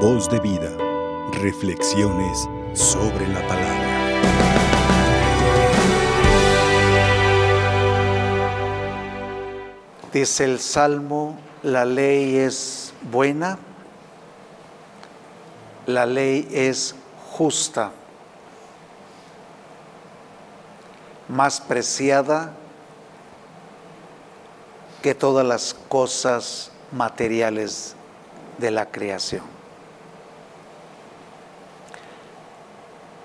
Voz de vida. Reflexiones sobre la palabra. Dice el Salmo, la ley es buena, la ley es justa, más preciada que todas las cosas materiales de la creación.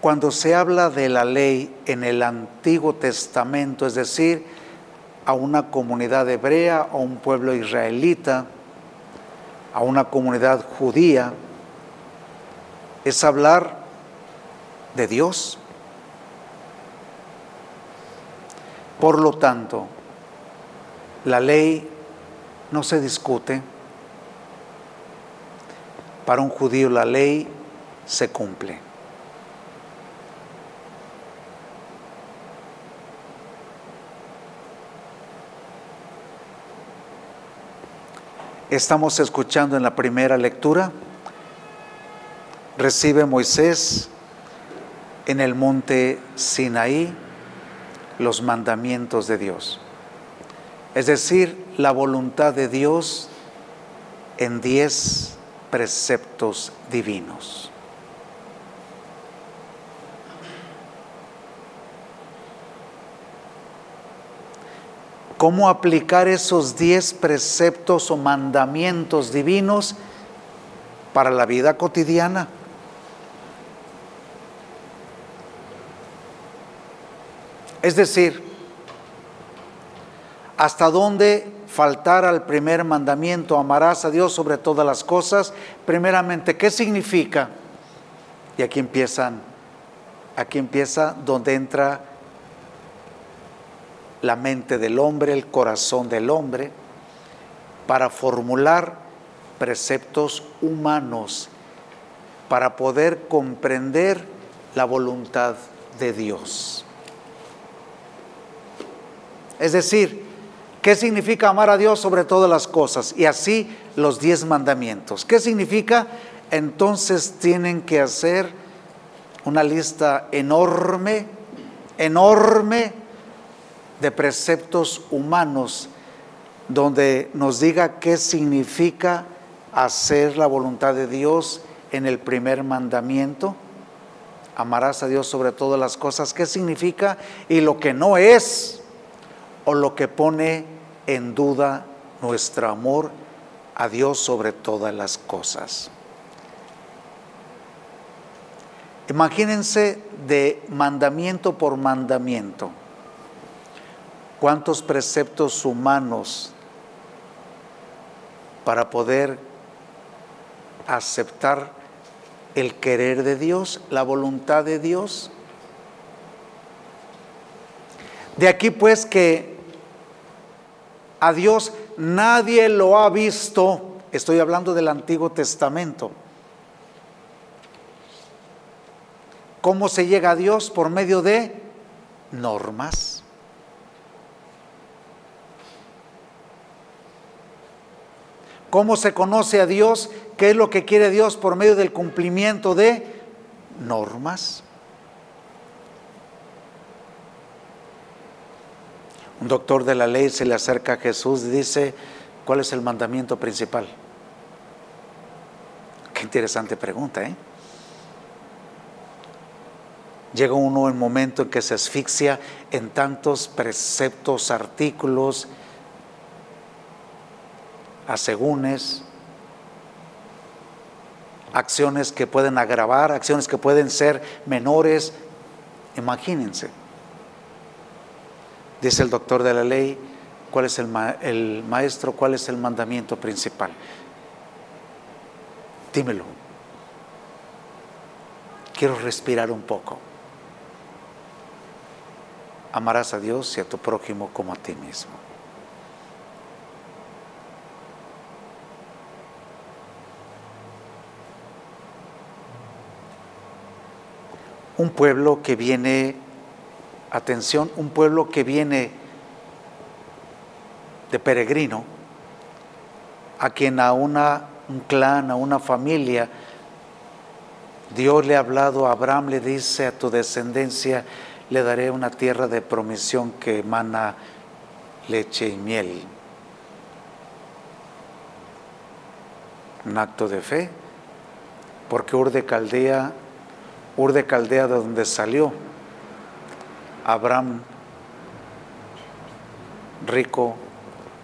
Cuando se habla de la ley en el Antiguo Testamento, es decir, a una comunidad hebrea, a un pueblo israelita, a una comunidad judía, es hablar de Dios. Por lo tanto, la ley no se discute. Para un judío la ley se cumple. Estamos escuchando en la primera lectura, recibe Moisés en el monte Sinaí los mandamientos de Dios es decir, la voluntad de Dios en diez preceptos divinos. ¿Cómo aplicar esos diez preceptos o mandamientos divinos para la vida cotidiana? Es decir, hasta dónde faltar al primer mandamiento, amarás a Dios sobre todas las cosas. Primeramente, ¿qué significa? Y aquí empiezan, aquí empieza donde entra la mente del hombre, el corazón del hombre, para formular preceptos humanos, para poder comprender la voluntad de Dios. Es decir, ¿Qué significa amar a Dios sobre todas las cosas? Y así los diez mandamientos. ¿Qué significa? Entonces tienen que hacer una lista enorme, enorme de preceptos humanos donde nos diga qué significa hacer la voluntad de Dios en el primer mandamiento. Amarás a Dios sobre todas las cosas. ¿Qué significa? Y lo que no es o lo que pone en duda nuestro amor a Dios sobre todas las cosas. Imagínense de mandamiento por mandamiento, cuántos preceptos humanos para poder aceptar el querer de Dios, la voluntad de Dios. De aquí pues que a Dios nadie lo ha visto. Estoy hablando del Antiguo Testamento. ¿Cómo se llega a Dios? Por medio de normas. ¿Cómo se conoce a Dios? ¿Qué es lo que quiere Dios por medio del cumplimiento de normas? Un doctor de la ley se le acerca a Jesús y dice, ¿cuál es el mandamiento principal? Qué interesante pregunta, ¿eh? Llega uno un momento en que se asfixia en tantos preceptos, artículos, asegúnes, acciones que pueden agravar, acciones que pueden ser menores. Imagínense. Dice el doctor de la ley, ¿cuál es el, maestro? ¿Cuál es el mandamiento principal? Dímelo. Quiero respirar un poco. Amarás a Dios y a tu prójimo como a ti mismo. Un pueblo que viene atención, un pueblo que viene de peregrino, a quien a una, un clan, a una familia Dios le ha hablado a Abraham, le dice a tu descendencia, le daré una tierra de promisión que emana leche y miel. Un acto de fe, porque Ur de Caldea, Ur de Caldea de donde salió, Abraham rico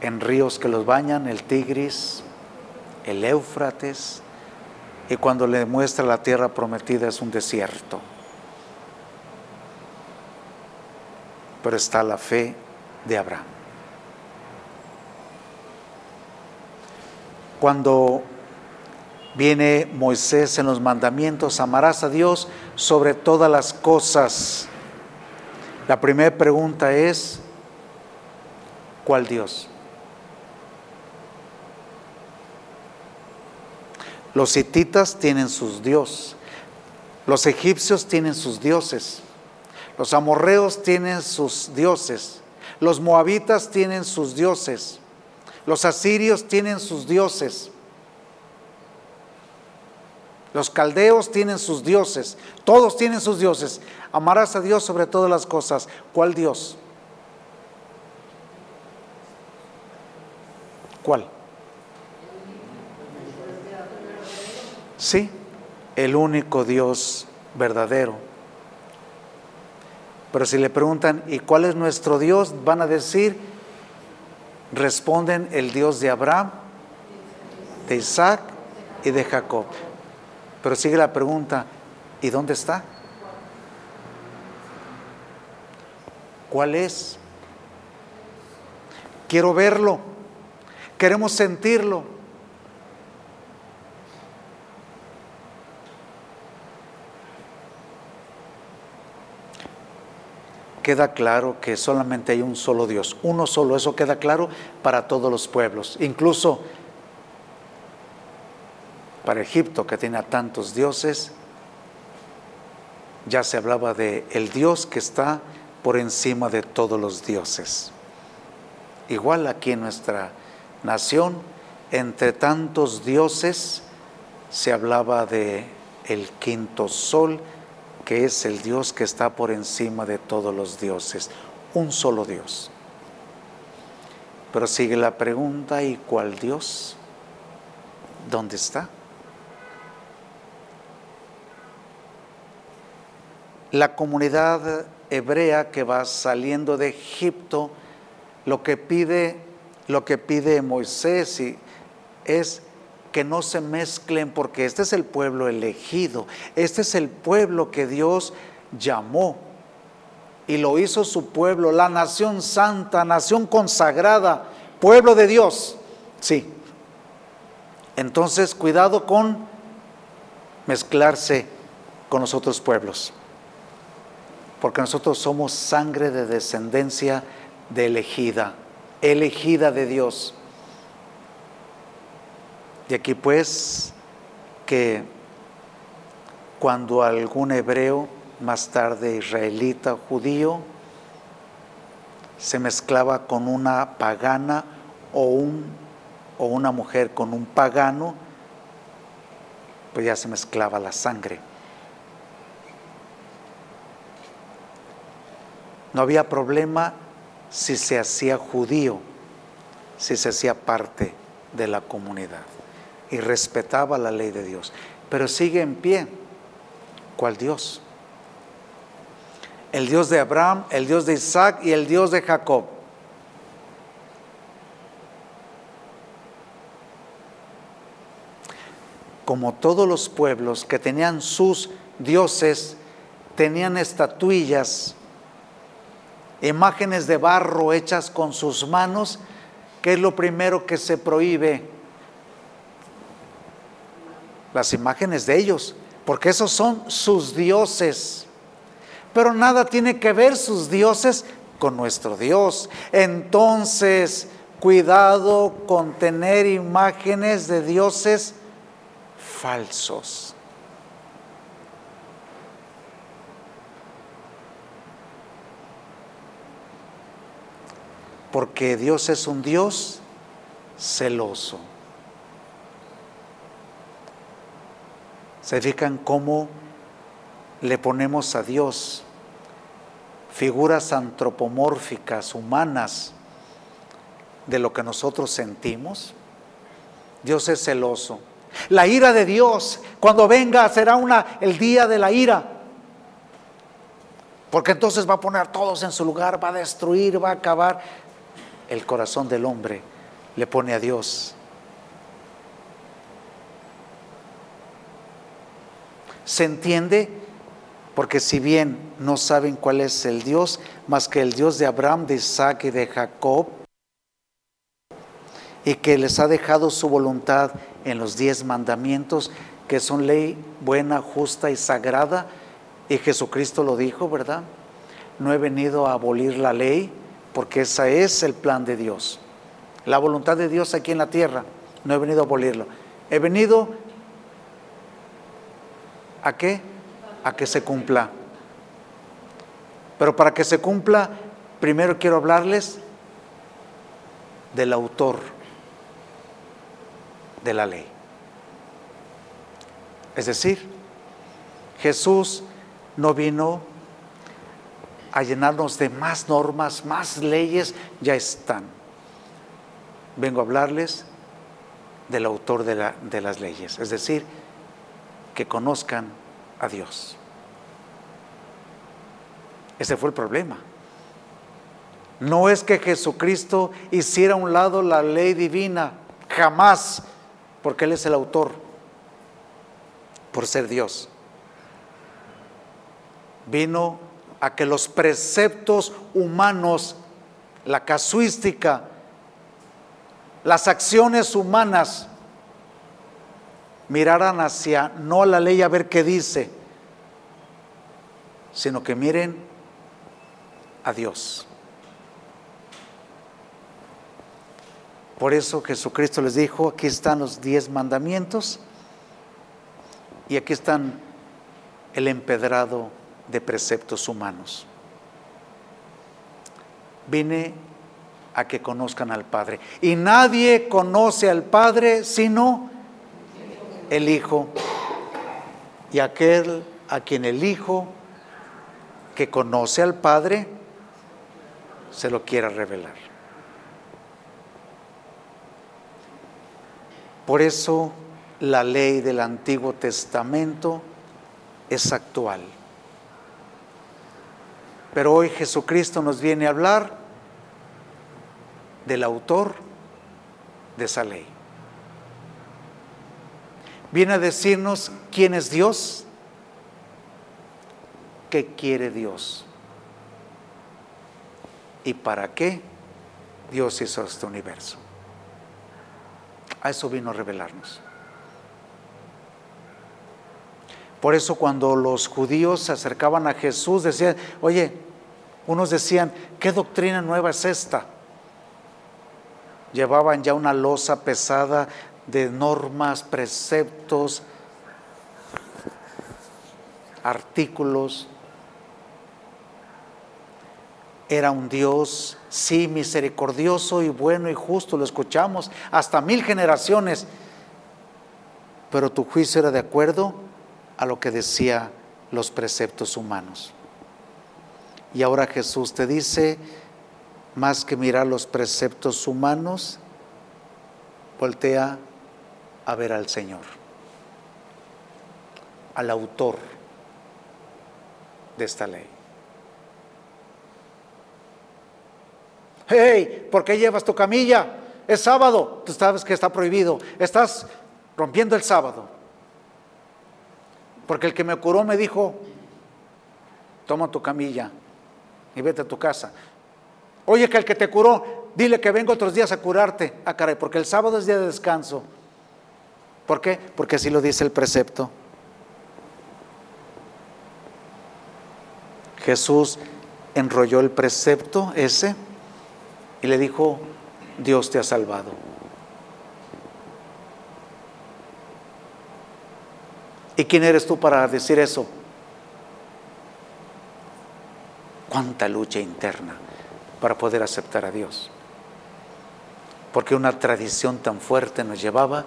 en ríos que los bañan, el Tigris, el Éufrates, y cuando le muestra la tierra prometida es un desierto. Pero está la fe de Abraham. Cuando viene Moisés en los mandamientos, amarás a Dios sobre todas las cosas. La primera pregunta es, ¿cuál Dios? Los hititas tienen sus dioses, los egipcios tienen sus dioses, los amorreos tienen sus dioses, los moabitas tienen sus dioses, los asirios tienen sus dioses, los caldeos tienen sus dioses, todos tienen sus dioses. Amarás a Dios sobre todas las cosas. ¿Cuál Dios? ¿Cuál? Sí, el único Dios verdadero. Pero si le preguntan, ¿y cuál es nuestro Dios? Van a decir, responden el Dios de Abraham, de Isaac y de Jacob. Pero sigue la pregunta, ¿y dónde está? ¿Cuál es? Quiero verlo, queremos sentirlo. queda claro que solamente hay un solo Dios, uno solo, eso queda claro para todos los pueblos, incluso para Egipto que tenía tantos dioses, ya se hablaba de el Dios que está por encima de todos los dioses. Igual aquí en nuestra nación, entre tantos dioses se hablaba de el quinto sol, que es el Dios que está por encima de todos los dioses, un solo Dios. Pero sigue la pregunta, ¿y cuál Dios? ¿Dónde está? La comunidad hebrea que va saliendo de Egipto, lo que pide, lo que pide Moisés es que no se mezclen porque este es el pueblo elegido, este es el pueblo que Dios llamó y lo hizo su pueblo, la nación santa, nación consagrada, pueblo de Dios. Sí. Entonces, cuidado con mezclarse con los otros pueblos, porque nosotros somos sangre de descendencia de elegida, elegida de Dios. De aquí pues que cuando algún hebreo, más tarde israelita, judío, se mezclaba con una pagana o, o una mujer con un pagano, pues ya se mezclaba la sangre. No había problema si se hacía judío, si se hacía parte de la comunidad y respetaba la ley de Dios. Pero sigue en pie. ¿Cuál Dios? El Dios de Abraham, el Dios de Isaac y el Dios de Jacob. Como todos los pueblos que tenían sus dioses, tenían estatuillas, imágenes de barro hechas con sus manos, que es lo primero que se prohíbe las imágenes de ellos, porque esos son sus dioses. Pero nada tiene que ver sus dioses con nuestro Dios. Entonces, cuidado con tener imágenes de dioses falsos. Porque Dios es un Dios celoso. ¿Se fijan cómo le ponemos a Dios figuras antropomórficas, humanas, de lo que nosotros sentimos? Dios es celoso. La ira de Dios, cuando venga, será una, el día de la ira. Porque entonces va a poner todos en su lugar, va a destruir, va a acabar. El corazón del hombre le pone a Dios ¿Se entiende? Porque si bien no saben cuál es el Dios, más que el Dios de Abraham, de Isaac y de Jacob, y que les ha dejado su voluntad en los diez mandamientos, que son ley buena, justa y sagrada, y Jesucristo lo dijo, ¿verdad? No he venido a abolir la ley, porque ese es el plan de Dios. La voluntad de Dios aquí en la tierra, no he venido a abolirlo. He venido ¿A qué? A que se cumpla. Pero para que se cumpla, primero quiero hablarles del autor de la ley. Es decir, Jesús no vino a llenarnos de más normas, más leyes, ya están. Vengo a hablarles del autor de, las leyes, es decir, que conozcan a Dios. Ese fue el problema. No es que Jesucristo hiciera a un lado la ley divina, jamás, porque Él es el autor, por ser Dios. Vino a que los preceptos humanos, la casuística, las acciones humanas, miraran hacia, no a la ley a ver qué dice, sino que miren a Dios. Por eso Jesucristo les dijo, aquí están los diez mandamientos y aquí están el empedrado de preceptos humanos. Vine a que conozcan al Padre. Y nadie conoce al Padre sino el Hijo y aquel a quien el Hijo que conoce al Padre se lo quiera revelar. Por eso la ley del Antiguo Testamento es actual. Pero hoy Jesucristo nos viene a hablar del autor de esa ley viene a decirnos quién es Dios, qué quiere Dios y para qué Dios hizo este universo. A eso vino a revelarnos. Por eso cuando los judíos se acercaban a Jesús decían, oye, unos decían, ¿qué doctrina nueva es esta? Llevaban ya una losa pesada de normas, preceptos, artículos. Era un Dios, sí, misericordioso y bueno y justo, lo escuchamos hasta mil generaciones, pero tu juicio era de acuerdo a lo que decía los preceptos humanos. Y ahora Jesús te dice, más que mirar los preceptos humanos, voltea a ver al Señor, al autor de esta ley. Hey, ¿por qué llevas tu camilla? Es sábado, tú sabes que está prohibido. Estás rompiendo el sábado. Porque el que me curó me dijo, toma tu camilla y vete a tu casa. Oye, que el que te curó, dile que vengo otros días a curarte. Ah, caray, porque el sábado es día de descanso. ¿Por qué? Porque así lo dice el precepto. Jesús enrolló el precepto ese y le dijo, Dios te ha salvado. ¿Y quién eres tú para decir eso? Cuánta lucha interna para poder aceptar a Dios. Porque una tradición tan fuerte nos llevaba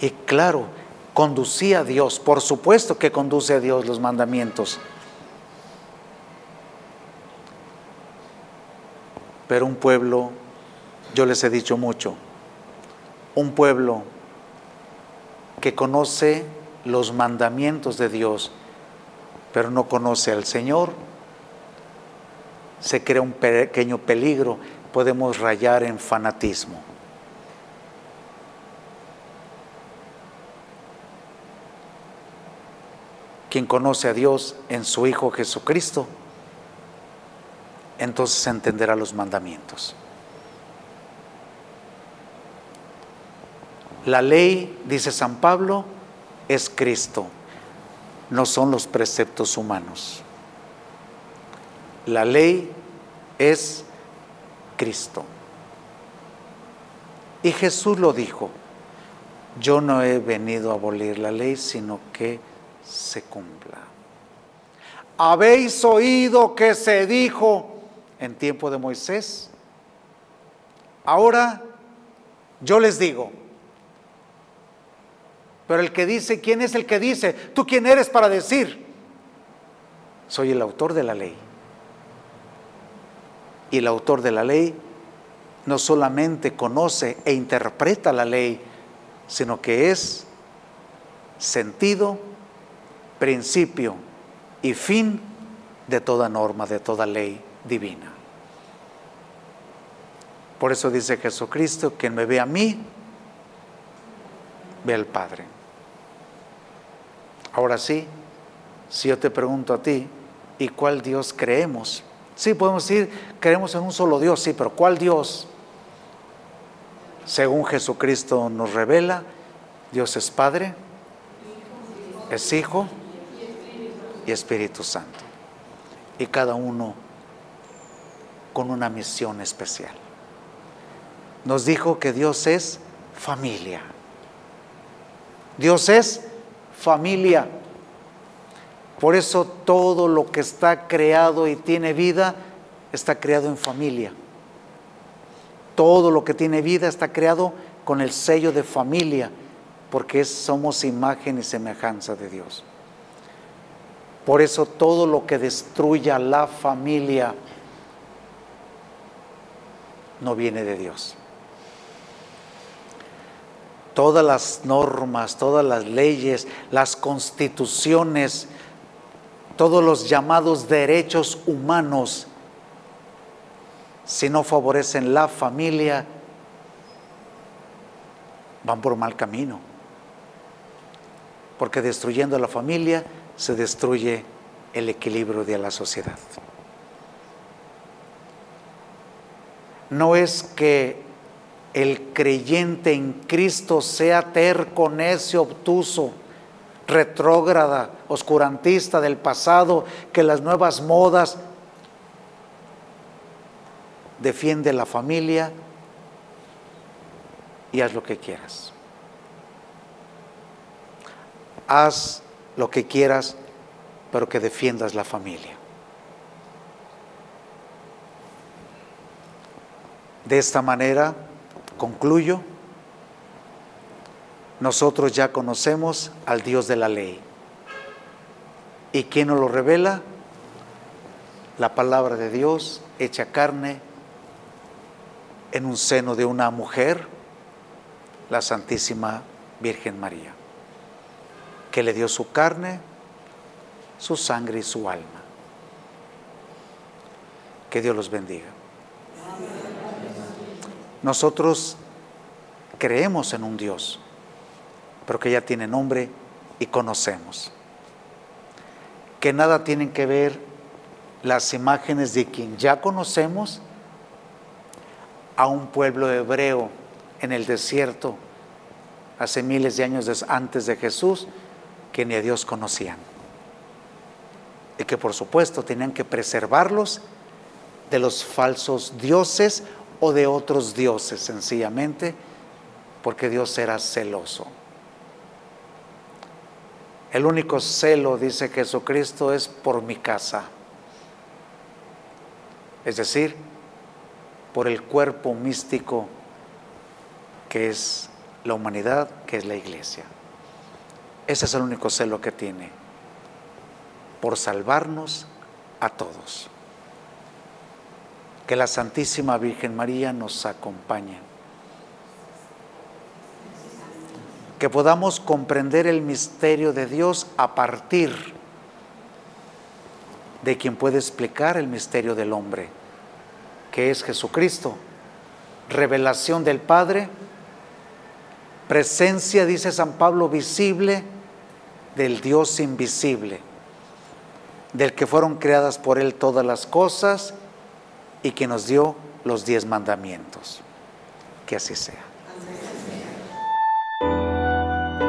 y claro, conducía a Dios, por supuesto que conduce a Dios los mandamientos. Pero un pueblo, yo les he dicho mucho, un pueblo que conoce los mandamientos de Dios, pero no conoce al Señor, se crea un pequeño peligro, podemos rayar en fanatismo. Quien conoce a Dios en su Hijo Jesucristo, entonces entenderá los mandamientos. La ley, dice San Pablo, es Cristo, no son los preceptos humanos. La ley es Cristo. Y Jesús lo dijo, yo no he venido a abolir la ley, sino que se cumpla. Habéis oído que se dijo en tiempo de Moisés. Ahora yo les digo, pero el que dice, ¿quién es el que dice? ¿Tú quién eres para decir? Soy el autor de la ley. Y el autor de la ley no solamente conoce e interpreta la ley, sino que es sentido, principio y fin de toda norma, de toda ley divina. Por eso dice Jesucristo, quien me ve a mí, ve al Padre. Ahora sí, si yo te pregunto a ti, ¿y cuál Dios creemos? Sí, podemos decir, creemos en un solo Dios, sí, pero ¿cuál Dios? Según Jesucristo nos revela, Dios es Padre, es Hijo y Espíritu Santo. Y cada uno con una misión especial. Nos dijo que Dios es familia. Dios es familia. Por eso todo lo que está creado y tiene vida está creado en familia. Todo lo que tiene vida está creado con el sello de familia, porque somos imagen y semejanza de Dios. Por eso todo lo que destruya la familia no viene de Dios. Todas las normas, todas las leyes, las constituciones, todos los llamados derechos humanos, si no favorecen la familia, van por mal camino. Porque destruyendo la familia se destruye el equilibrio de la sociedad. No es que el creyente en Cristo sea terco, necio, obtuso, retrógrada, oscurantista del pasado, que las nuevas modas defiende la familia y haz lo que quieras. Haz lo que quieras, pero que defiendas la familia. De esta manera, concluyo, nosotros ya conocemos al Dios de la ley. ¿Y quién nos lo revela? La palabra de Dios hecha carne en un seno de una mujer, la Santísima Virgen María, que le dio su carne, su sangre y su alma. Que Dios los bendiga. Nosotros creemos en un Dios pero que ya tiene nombre y conocemos. Que nada tienen que ver las imágenes de quien ya conocemos a un pueblo hebreo en el desierto hace miles de años antes de Jesús que ni a Dios conocían. Y que por supuesto tenían que preservarlos de los falsos dioses o de otros dioses sencillamente, porque Dios era celoso. El único celo, dice Jesucristo, es por mi casa. Es decir, por el cuerpo místico que es la humanidad, que es la iglesia. Ese es el único celo que tiene, por salvarnos a todos. Que la Santísima Virgen María nos acompañe. Que podamos comprender el misterio de Dios a partir de quien puede explicar el misterio del hombre, que es Jesucristo. Revelación del Padre, presencia, dice San Pablo, visible del Dios invisible, del que fueron creadas por Él todas las cosas y que nos dio los diez mandamientos. Que así sea.